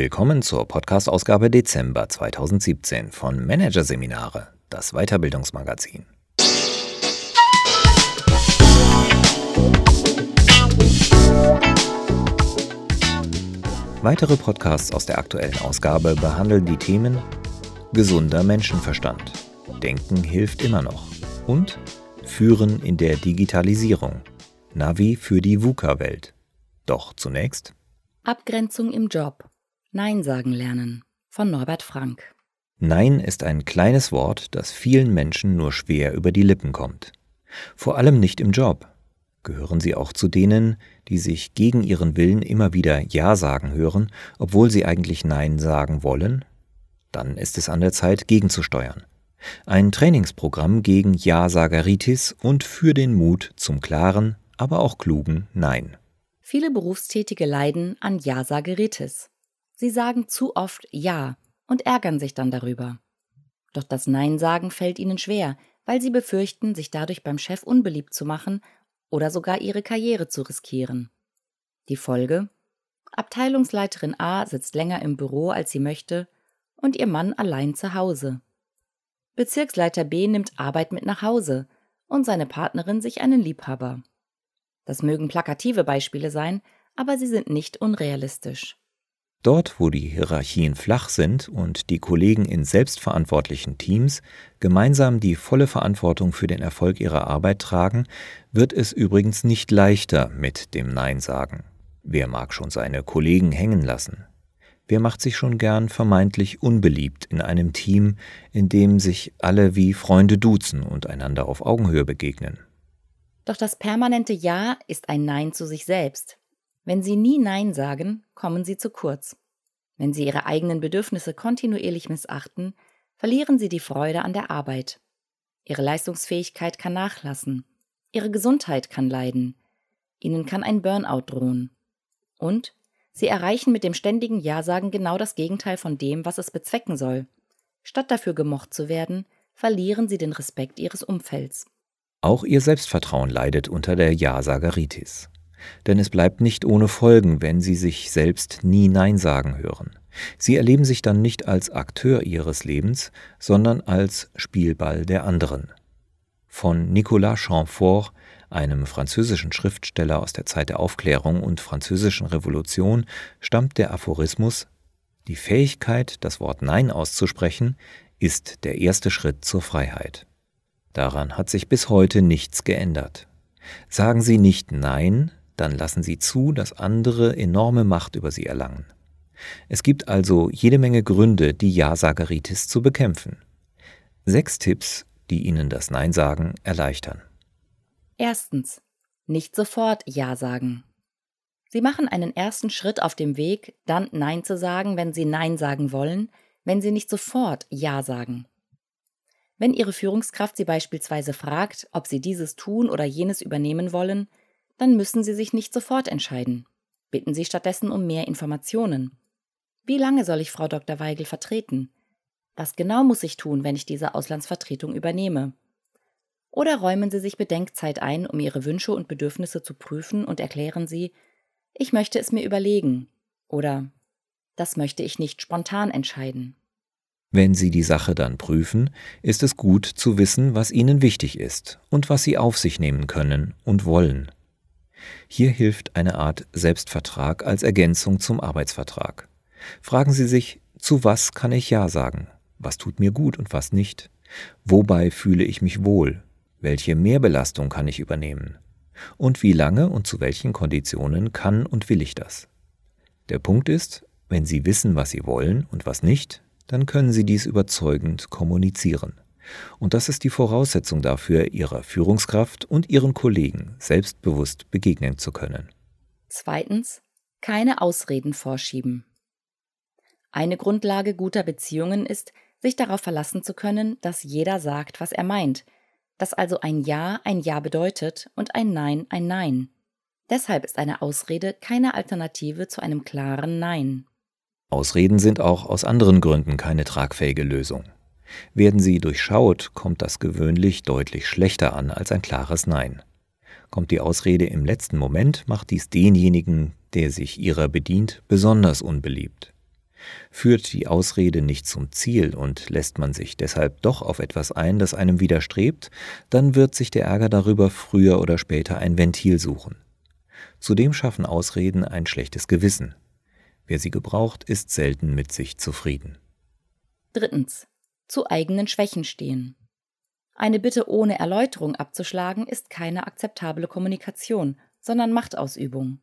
Willkommen zur Podcast-Ausgabe Dezember 2017 von Managerseminare, das Weiterbildungsmagazin. Weitere Podcasts aus der aktuellen Ausgabe behandeln die Themen Gesunder Menschenverstand, Denken hilft immer noch und Führen in der Digitalisierung, Navi für die VUCA-Welt. Doch zunächst Abgrenzung im Job. Nein sagen lernen von Norbert Frank. Nein ist ein kleines Wort, das vielen Menschen nur schwer über die Lippen kommt. Vor allem nicht im Job. Gehören Sie auch zu denen, die sich gegen ihren Willen immer wieder Ja sagen hören, obwohl sie eigentlich Nein sagen wollen? Dann ist es an der Zeit, gegenzusteuern. Ein Trainingsprogramm gegen Ja-Sageritis und für den Mut zum klaren, aber auch klugen Nein. Viele Berufstätige leiden an Ja-Sageritis. Sie sagen zu oft Ja und ärgern sich dann darüber. Doch das Nein sagen fällt ihnen schwer, weil sie befürchten, sich dadurch beim Chef unbeliebt zu machen oder sogar ihre Karriere zu riskieren. Die Folge? Abteilungsleiterin A sitzt länger im Büro, als sie möchte, und ihr Mann allein zu Hause. Bezirksleiter B nimmt Arbeit mit nach Hause und seine Partnerin sich einen Liebhaber. Das mögen plakative Beispiele sein, aber sie sind nicht unrealistisch. Dort, wo die Hierarchien flach sind und die Kollegen in selbstverantwortlichen Teams gemeinsam die volle Verantwortung für den Erfolg ihrer Arbeit tragen, wird es übrigens nicht leichter mit dem Nein sagen. Wer mag schon seine Kollegen hängen lassen? Wer macht sich schon gern vermeintlich unbeliebt in einem Team, in dem sich alle wie Freunde duzen und einander auf Augenhöhe begegnen? Doch das permanente Ja ist ein Nein zu sich selbst. Wenn Sie nie Nein sagen, kommen Sie zu kurz. Wenn Sie Ihre eigenen Bedürfnisse kontinuierlich missachten, verlieren Sie die Freude an der Arbeit. Ihre Leistungsfähigkeit kann nachlassen. Ihre Gesundheit kann leiden. Ihnen kann ein Burnout drohen. Und Sie erreichen mit dem ständigen Ja-Sagen genau das Gegenteil von dem, was es bezwecken soll. Statt dafür gemocht zu werden, verlieren Sie den Respekt Ihres Umfelds. Auch Ihr Selbstvertrauen leidet unter der Ja-Sageritis. Denn es bleibt nicht ohne Folgen, wenn sie sich selbst nie Nein sagen hören. Sie erleben sich dann nicht als Akteur ihres Lebens, sondern als Spielball der anderen. Von Nicolas Chamfort, einem französischen Schriftsteller aus der Zeit der Aufklärung und französischen Revolution, stammt der Aphorismus Die Fähigkeit, das Wort Nein auszusprechen, ist der erste Schritt zur Freiheit. Daran hat sich bis heute nichts geändert. Sagen Sie nicht Nein, dann lassen sie zu, dass andere enorme Macht über sie erlangen. Es gibt also jede Menge Gründe, die Ja-Sageritis zu bekämpfen. Sechs Tipps, die Ihnen das Nein sagen erleichtern. Erstens. Nicht sofort Ja sagen. Sie machen einen ersten Schritt auf dem Weg, dann Nein zu sagen, wenn Sie Nein sagen wollen, wenn Sie nicht sofort Ja sagen. Wenn Ihre Führungskraft Sie beispielsweise fragt, ob Sie dieses tun oder jenes übernehmen wollen, dann müssen Sie sich nicht sofort entscheiden. Bitten Sie stattdessen um mehr Informationen. Wie lange soll ich Frau Dr. Weigel vertreten? Was genau muss ich tun, wenn ich diese Auslandsvertretung übernehme? Oder räumen Sie sich Bedenkzeit ein, um Ihre Wünsche und Bedürfnisse zu prüfen und erklären Sie, ich möchte es mir überlegen oder das möchte ich nicht spontan entscheiden. Wenn Sie die Sache dann prüfen, ist es gut zu wissen, was Ihnen wichtig ist und was Sie auf sich nehmen können und wollen. Hier hilft eine Art Selbstvertrag als Ergänzung zum Arbeitsvertrag. Fragen Sie sich, zu was kann ich Ja sagen? Was tut mir gut und was nicht? Wobei fühle ich mich wohl? Welche Mehrbelastung kann ich übernehmen? Und wie lange und zu welchen Konditionen kann und will ich das? Der Punkt ist, wenn Sie wissen, was Sie wollen und was nicht, dann können Sie dies überzeugend kommunizieren. Und das ist die Voraussetzung dafür, ihrer Führungskraft und ihren Kollegen selbstbewusst begegnen zu können. Zweitens, keine Ausreden vorschieben. Eine Grundlage guter Beziehungen ist, sich darauf verlassen zu können, dass jeder sagt, was er meint, dass also ein Ja ein Ja bedeutet und ein Nein ein Nein. Deshalb ist eine Ausrede keine Alternative zu einem klaren Nein. Ausreden sind auch aus anderen Gründen keine tragfähige Lösung. Werden sie durchschaut, kommt das gewöhnlich deutlich schlechter an als ein klares Nein. Kommt die Ausrede im letzten Moment, macht dies denjenigen, der sich ihrer bedient, besonders unbeliebt. Führt die Ausrede nicht zum Ziel und lässt man sich deshalb doch auf etwas ein, das einem widerstrebt, dann wird sich der Ärger darüber früher oder später ein Ventil suchen. Zudem schaffen Ausreden ein schlechtes Gewissen. Wer sie gebraucht, ist selten mit sich zufrieden. Drittens. Zu eigenen Schwächen stehen. Eine Bitte ohne Erläuterung abzuschlagen ist keine akzeptable Kommunikation, sondern Machtausübung.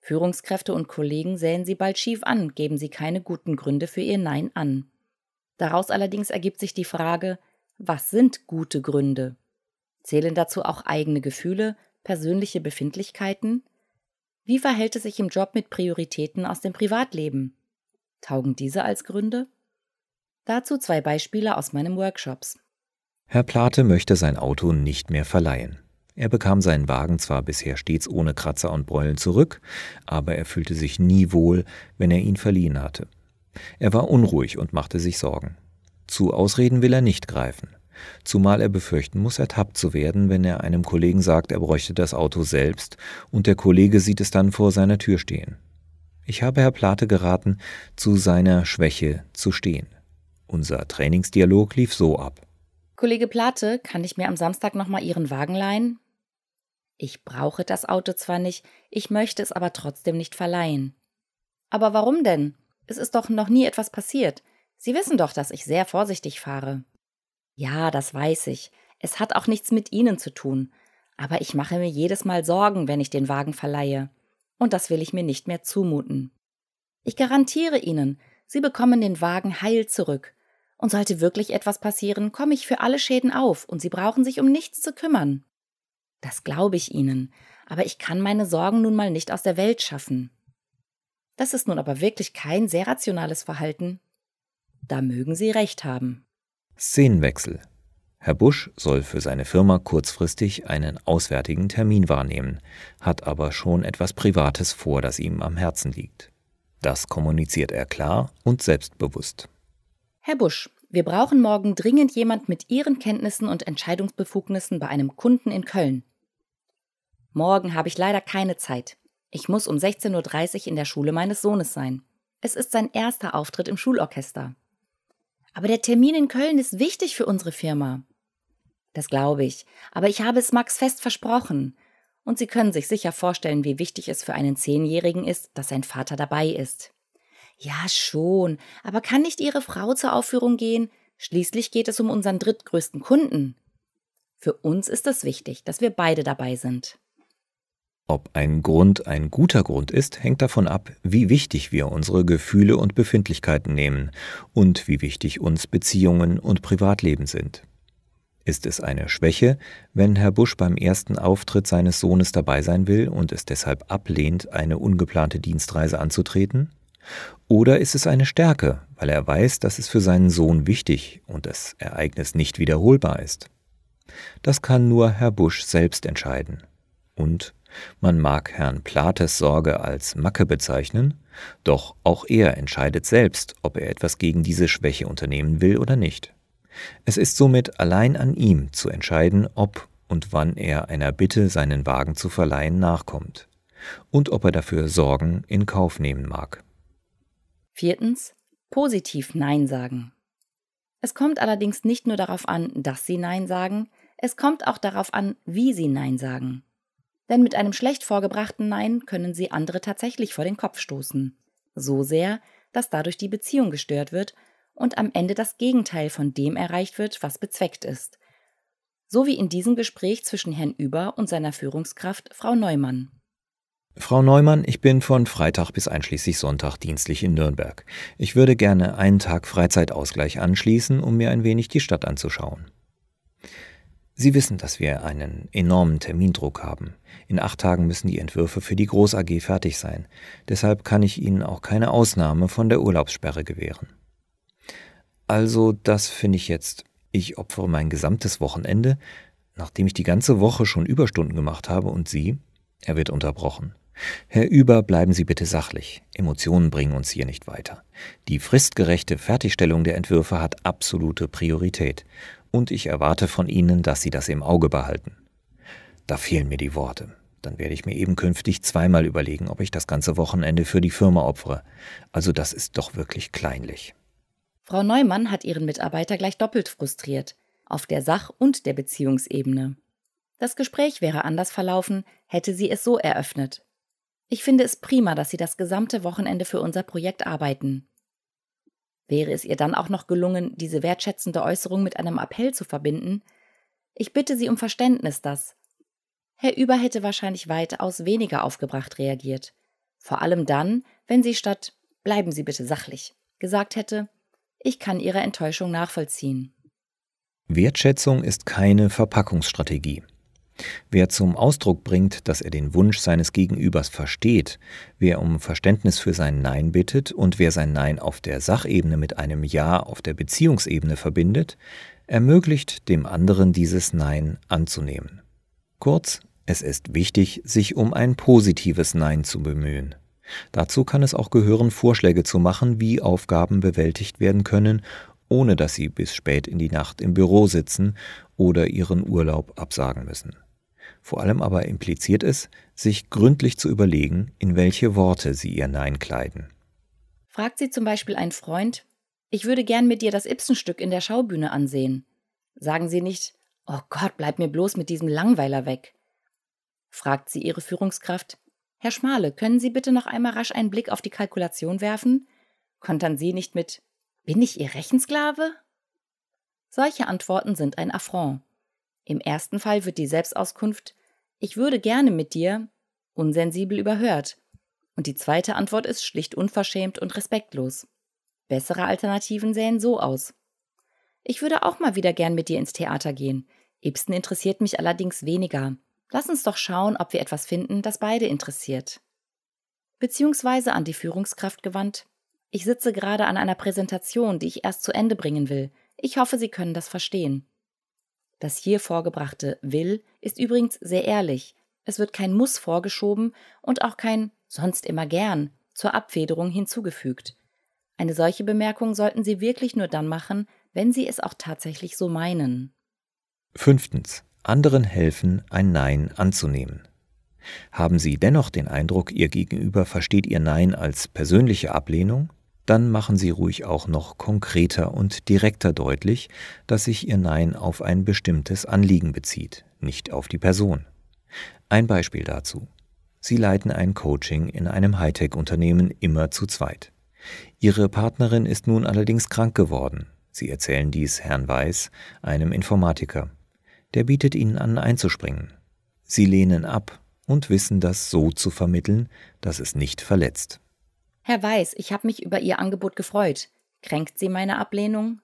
Führungskräfte und Kollegen säen sie bald schief an, geben sie keine guten Gründe für ihr Nein an. Daraus allerdings ergibt sich die Frage, was sind gute Gründe? Zählen dazu auch eigene Gefühle, persönliche Befindlichkeiten? Wie verhält es sich im Job mit Prioritäten aus dem Privatleben? Taugen diese als Gründe? Dazu zwei Beispiele aus meinem Workshops. Herr Plate möchte sein Auto nicht mehr verleihen. Er bekam seinen Wagen zwar bisher stets ohne Kratzer und Beulen zurück, aber er fühlte sich nie wohl, wenn er ihn verliehen hatte. Er war unruhig und machte sich Sorgen. Zu Ausreden will er nicht greifen, zumal er befürchten muss, ertappt zu werden, wenn er einem Kollegen sagt, er bräuchte das Auto selbst und der Kollege sieht es dann vor seiner Tür stehen. Ich habe Herr Plate geraten, zu seiner Schwäche zu stehen. Unser Trainingsdialog lief so ab. Kollege Plate, kann ich mir am Samstag nochmal Ihren Wagen leihen? Ich brauche das Auto zwar nicht, ich möchte es aber trotzdem nicht verleihen. Aber warum denn? Es ist doch noch nie etwas passiert. Sie wissen doch, dass ich sehr vorsichtig fahre. Ja, das weiß ich. Es hat auch nichts mit Ihnen zu tun. Aber ich mache mir jedes Mal Sorgen, wenn ich den Wagen verleihe. Und das will ich mir nicht mehr zumuten. Ich garantiere Ihnen, Sie bekommen den Wagen heil zurück. Und sollte wirklich etwas passieren, komme ich für alle Schäden auf und Sie brauchen sich um nichts zu kümmern. Das glaube ich Ihnen, aber ich kann meine Sorgen nun mal nicht aus der Welt schaffen. Das ist nun aber wirklich kein sehr rationales Verhalten. Da mögen Sie recht haben. Szenenwechsel. Herr Busch soll für seine Firma kurzfristig einen auswärtigen Termin wahrnehmen, hat aber schon etwas Privates vor, das ihm am Herzen liegt. Das kommuniziert er klar und selbstbewusst. Herr Busch, wir brauchen morgen dringend jemand mit Ihren Kenntnissen und Entscheidungsbefugnissen bei einem Kunden in Köln. Morgen habe ich leider keine Zeit. Ich muss um 16.30 Uhr in der Schule meines Sohnes sein. Es ist sein erster Auftritt im Schulorchester. Aber der Termin in Köln ist wichtig für unsere Firma. Das glaube ich, aber ich habe es Max fest versprochen. Und Sie können sich sicher vorstellen, wie wichtig es für einen Zehnjährigen ist, dass sein Vater dabei ist. Ja, schon, aber kann nicht Ihre Frau zur Aufführung gehen? Schließlich geht es um unseren drittgrößten Kunden. Für uns ist es wichtig, dass wir beide dabei sind. Ob ein Grund ein guter Grund ist, hängt davon ab, wie wichtig wir unsere Gefühle und Befindlichkeiten nehmen und wie wichtig uns Beziehungen und Privatleben sind. Ist es eine Schwäche, wenn Herr Busch beim ersten Auftritt seines Sohnes dabei sein will und es deshalb ablehnt, eine ungeplante Dienstreise anzutreten? Oder ist es eine Stärke, weil er weiß, dass es für seinen Sohn wichtig und das Ereignis nicht wiederholbar ist? Das kann nur Herr Busch selbst entscheiden. Und man mag Herrn Plates Sorge als Macke bezeichnen, doch auch er entscheidet selbst, ob er etwas gegen diese Schwäche unternehmen will oder nicht. Es ist somit allein an ihm zu entscheiden, ob und wann er einer Bitte, seinen Wagen zu verleihen, nachkommt und ob er dafür Sorgen in Kauf nehmen mag. Viertens. Positiv Nein sagen. Es kommt allerdings nicht nur darauf an, dass Sie Nein sagen, es kommt auch darauf an, wie Sie Nein sagen. Denn mit einem schlecht vorgebrachten Nein können Sie andere tatsächlich vor den Kopf stoßen. So sehr, dass dadurch die Beziehung gestört wird und am Ende das Gegenteil von dem erreicht wird, was bezweckt ist. So wie in diesem Gespräch zwischen Herrn Über und seiner Führungskraft Frau Neumann. Frau Neumann, ich bin von Freitag bis einschließlich Sonntag dienstlich in Nürnberg. Ich würde gerne einen Tag Freizeitausgleich anschließen, um mir ein wenig die Stadt anzuschauen. Sie wissen, dass wir einen enormen Termindruck haben. In acht Tagen müssen die Entwürfe für die Groß AG fertig sein. Deshalb kann ich Ihnen auch keine Ausnahme von der Urlaubssperre gewähren. Also, das finde ich jetzt. Ich opfere mein gesamtes Wochenende, nachdem ich die ganze Woche schon Überstunden gemacht habe und Sie? Er wird unterbrochen. Herr Über, bleiben Sie bitte sachlich. Emotionen bringen uns hier nicht weiter. Die fristgerechte Fertigstellung der Entwürfe hat absolute Priorität und ich erwarte von Ihnen, dass Sie das im Auge behalten. Da fehlen mir die Worte. dann werde ich mir eben künftig zweimal überlegen, ob ich das ganze Wochenende für die Firma opfere. Also das ist doch wirklich kleinlich. Frau Neumann hat ihren Mitarbeiter gleich doppelt frustriert, auf der Sach- und der Beziehungsebene. Das Gespräch wäre anders verlaufen, hätte sie es so eröffnet. Ich finde es prima, dass Sie das gesamte Wochenende für unser Projekt arbeiten. Wäre es ihr dann auch noch gelungen, diese wertschätzende Äußerung mit einem Appell zu verbinden? Ich bitte Sie um Verständnis, dass. Herr Über hätte wahrscheinlich weitaus weniger aufgebracht reagiert. Vor allem dann, wenn sie statt Bleiben Sie bitte sachlich gesagt hätte, ich kann Ihre Enttäuschung nachvollziehen. Wertschätzung ist keine Verpackungsstrategie. Wer zum Ausdruck bringt, dass er den Wunsch seines Gegenübers versteht, wer um Verständnis für sein Nein bittet und wer sein Nein auf der Sachebene mit einem Ja auf der Beziehungsebene verbindet, ermöglicht dem anderen dieses Nein anzunehmen. Kurz, es ist wichtig, sich um ein positives Nein zu bemühen. Dazu kann es auch gehören, Vorschläge zu machen, wie Aufgaben bewältigt werden können, ohne dass sie bis spät in die Nacht im Büro sitzen oder ihren Urlaub absagen müssen. Vor allem aber impliziert es, sich gründlich zu überlegen, in welche Worte sie ihr Nein kleiden. Fragt sie zum Beispiel ein Freund, ich würde gern mit dir das Ibsenstück in der Schaubühne ansehen. Sagen Sie nicht, oh Gott, bleib mir bloß mit diesem Langweiler weg. Fragt sie ihre Führungskraft, Herr Schmale, können Sie bitte noch einmal rasch einen Blick auf die Kalkulation werfen? Kontern Sie nicht mit, bin ich Ihr Rechensklave? Solche Antworten sind ein Affront. Im ersten Fall wird die Selbstauskunft Ich würde gerne mit dir unsensibel überhört. Und die zweite Antwort ist schlicht unverschämt und respektlos. Bessere Alternativen sähen so aus. Ich würde auch mal wieder gern mit dir ins Theater gehen. Ibsen interessiert mich allerdings weniger. Lass uns doch schauen, ob wir etwas finden, das beide interessiert. Beziehungsweise an die Führungskraft gewandt. Ich sitze gerade an einer Präsentation, die ich erst zu Ende bringen will. Ich hoffe, Sie können das verstehen. Das hier vorgebrachte will ist übrigens sehr ehrlich. Es wird kein Muss vorgeschoben und auch kein sonst immer gern zur Abfederung hinzugefügt. Eine solche Bemerkung sollten Sie wirklich nur dann machen, wenn Sie es auch tatsächlich so meinen. Fünftens. Anderen helfen, ein Nein anzunehmen. Haben Sie dennoch den Eindruck, Ihr Gegenüber versteht Ihr Nein als persönliche Ablehnung? dann machen Sie ruhig auch noch konkreter und direkter deutlich, dass sich Ihr Nein auf ein bestimmtes Anliegen bezieht, nicht auf die Person. Ein Beispiel dazu. Sie leiten ein Coaching in einem Hightech-Unternehmen immer zu zweit. Ihre Partnerin ist nun allerdings krank geworden. Sie erzählen dies Herrn Weiß, einem Informatiker. Der bietet Ihnen an, einzuspringen. Sie lehnen ab und wissen das so zu vermitteln, dass es nicht verletzt. Herr Weiß, ich habe mich über Ihr Angebot gefreut. Kränkt Sie meine Ablehnung?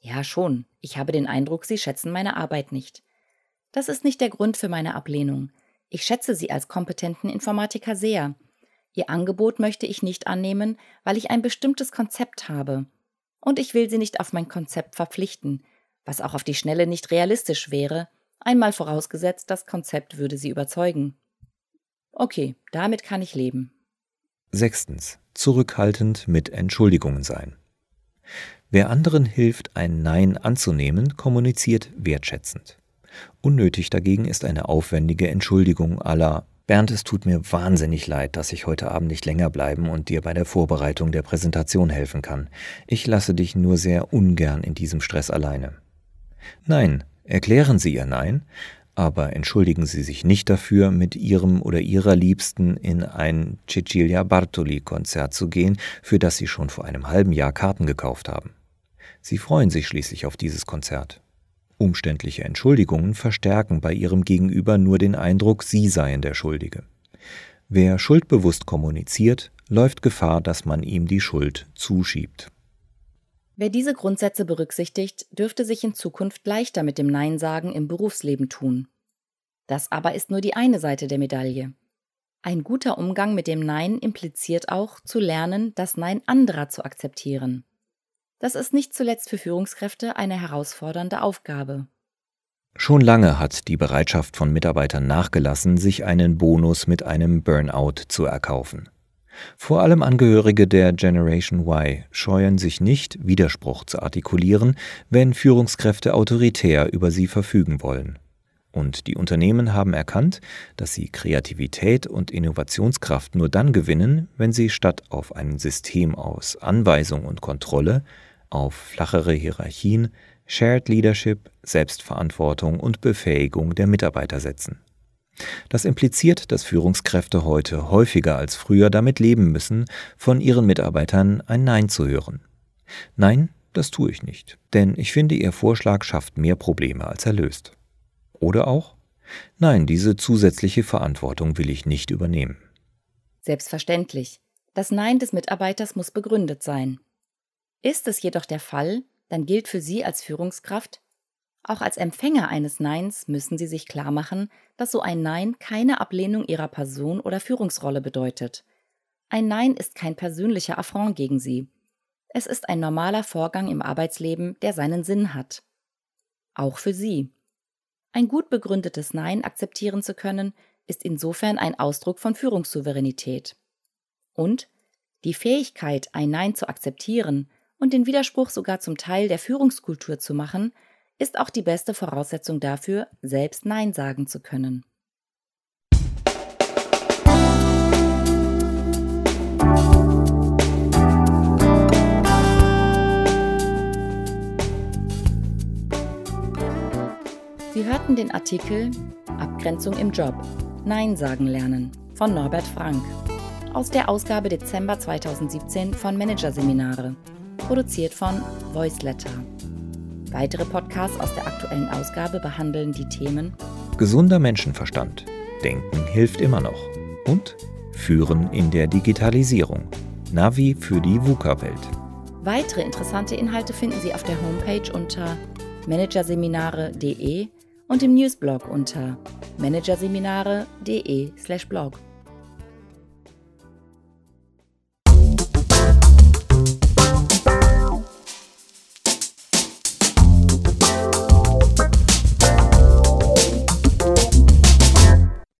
Ja, schon. Ich habe den Eindruck, Sie schätzen meine Arbeit nicht. Das ist nicht der Grund für meine Ablehnung. Ich schätze Sie als kompetenten Informatiker sehr. Ihr Angebot möchte ich nicht annehmen, weil ich ein bestimmtes Konzept habe. Und ich will Sie nicht auf mein Konzept verpflichten, was auch auf die Schnelle nicht realistisch wäre, einmal vorausgesetzt, das Konzept würde Sie überzeugen. Okay, damit kann ich leben. Sechstens zurückhaltend mit Entschuldigungen sein. Wer anderen hilft, ein Nein anzunehmen, kommuniziert wertschätzend. Unnötig dagegen ist eine aufwendige Entschuldigung aller Bernd, es tut mir wahnsinnig leid, dass ich heute Abend nicht länger bleiben und dir bei der Vorbereitung der Präsentation helfen kann. Ich lasse dich nur sehr ungern in diesem Stress alleine. Nein, erklären Sie Ihr Nein, aber entschuldigen Sie sich nicht dafür, mit Ihrem oder Ihrer Liebsten in ein Cecilia Bartoli-Konzert zu gehen, für das Sie schon vor einem halben Jahr Karten gekauft haben. Sie freuen sich schließlich auf dieses Konzert. Umständliche Entschuldigungen verstärken bei Ihrem Gegenüber nur den Eindruck, Sie seien der Schuldige. Wer schuldbewusst kommuniziert, läuft Gefahr, dass man ihm die Schuld zuschiebt. Wer diese Grundsätze berücksichtigt, dürfte sich in Zukunft leichter mit dem Nein sagen im Berufsleben tun. Das aber ist nur die eine Seite der Medaille. Ein guter Umgang mit dem Nein impliziert auch, zu lernen, das Nein anderer zu akzeptieren. Das ist nicht zuletzt für Führungskräfte eine herausfordernde Aufgabe. Schon lange hat die Bereitschaft von Mitarbeitern nachgelassen, sich einen Bonus mit einem Burnout zu erkaufen. Vor allem Angehörige der Generation Y scheuen sich nicht, Widerspruch zu artikulieren, wenn Führungskräfte autoritär über sie verfügen wollen. Und die Unternehmen haben erkannt, dass sie Kreativität und Innovationskraft nur dann gewinnen, wenn sie statt auf ein System aus Anweisung und Kontrolle auf flachere Hierarchien, Shared Leadership, Selbstverantwortung und Befähigung der Mitarbeiter setzen. Das impliziert, dass Führungskräfte heute häufiger als früher damit leben müssen, von ihren Mitarbeitern ein Nein zu hören. Nein, das tue ich nicht, denn ich finde, Ihr Vorschlag schafft mehr Probleme, als er löst. Oder auch, nein, diese zusätzliche Verantwortung will ich nicht übernehmen. Selbstverständlich. Das Nein des Mitarbeiters muss begründet sein. Ist es jedoch der Fall, dann gilt für Sie als Führungskraft, auch als Empfänger eines Neins müssen Sie sich klar machen, dass so ein Nein keine Ablehnung Ihrer Person oder Führungsrolle bedeutet. Ein Nein ist kein persönlicher Affront gegen Sie. Es ist ein normaler Vorgang im Arbeitsleben, der seinen Sinn hat. Auch für Sie. Ein gut begründetes Nein akzeptieren zu können, ist insofern ein Ausdruck von Führungssouveränität. Und die Fähigkeit, ein Nein zu akzeptieren und den Widerspruch sogar zum Teil der Führungskultur zu machen, ist auch die beste Voraussetzung dafür, selbst Nein sagen zu können. Sie hörten den Artikel Abgrenzung im Job. Nein sagen lernen von Norbert Frank aus der Ausgabe Dezember 2017 von Managerseminare, produziert von Voiceletter. Weitere Podcasts aus der aktuellen Ausgabe behandeln die Themen Gesunder Menschenverstand. Denken hilft immer noch. Und Führen in der Digitalisierung. Navi für die VUCA-Welt. Weitere interessante Inhalte finden Sie auf der Homepage unter managerseminare.de und im Newsblog unter managerseminare.de/blog.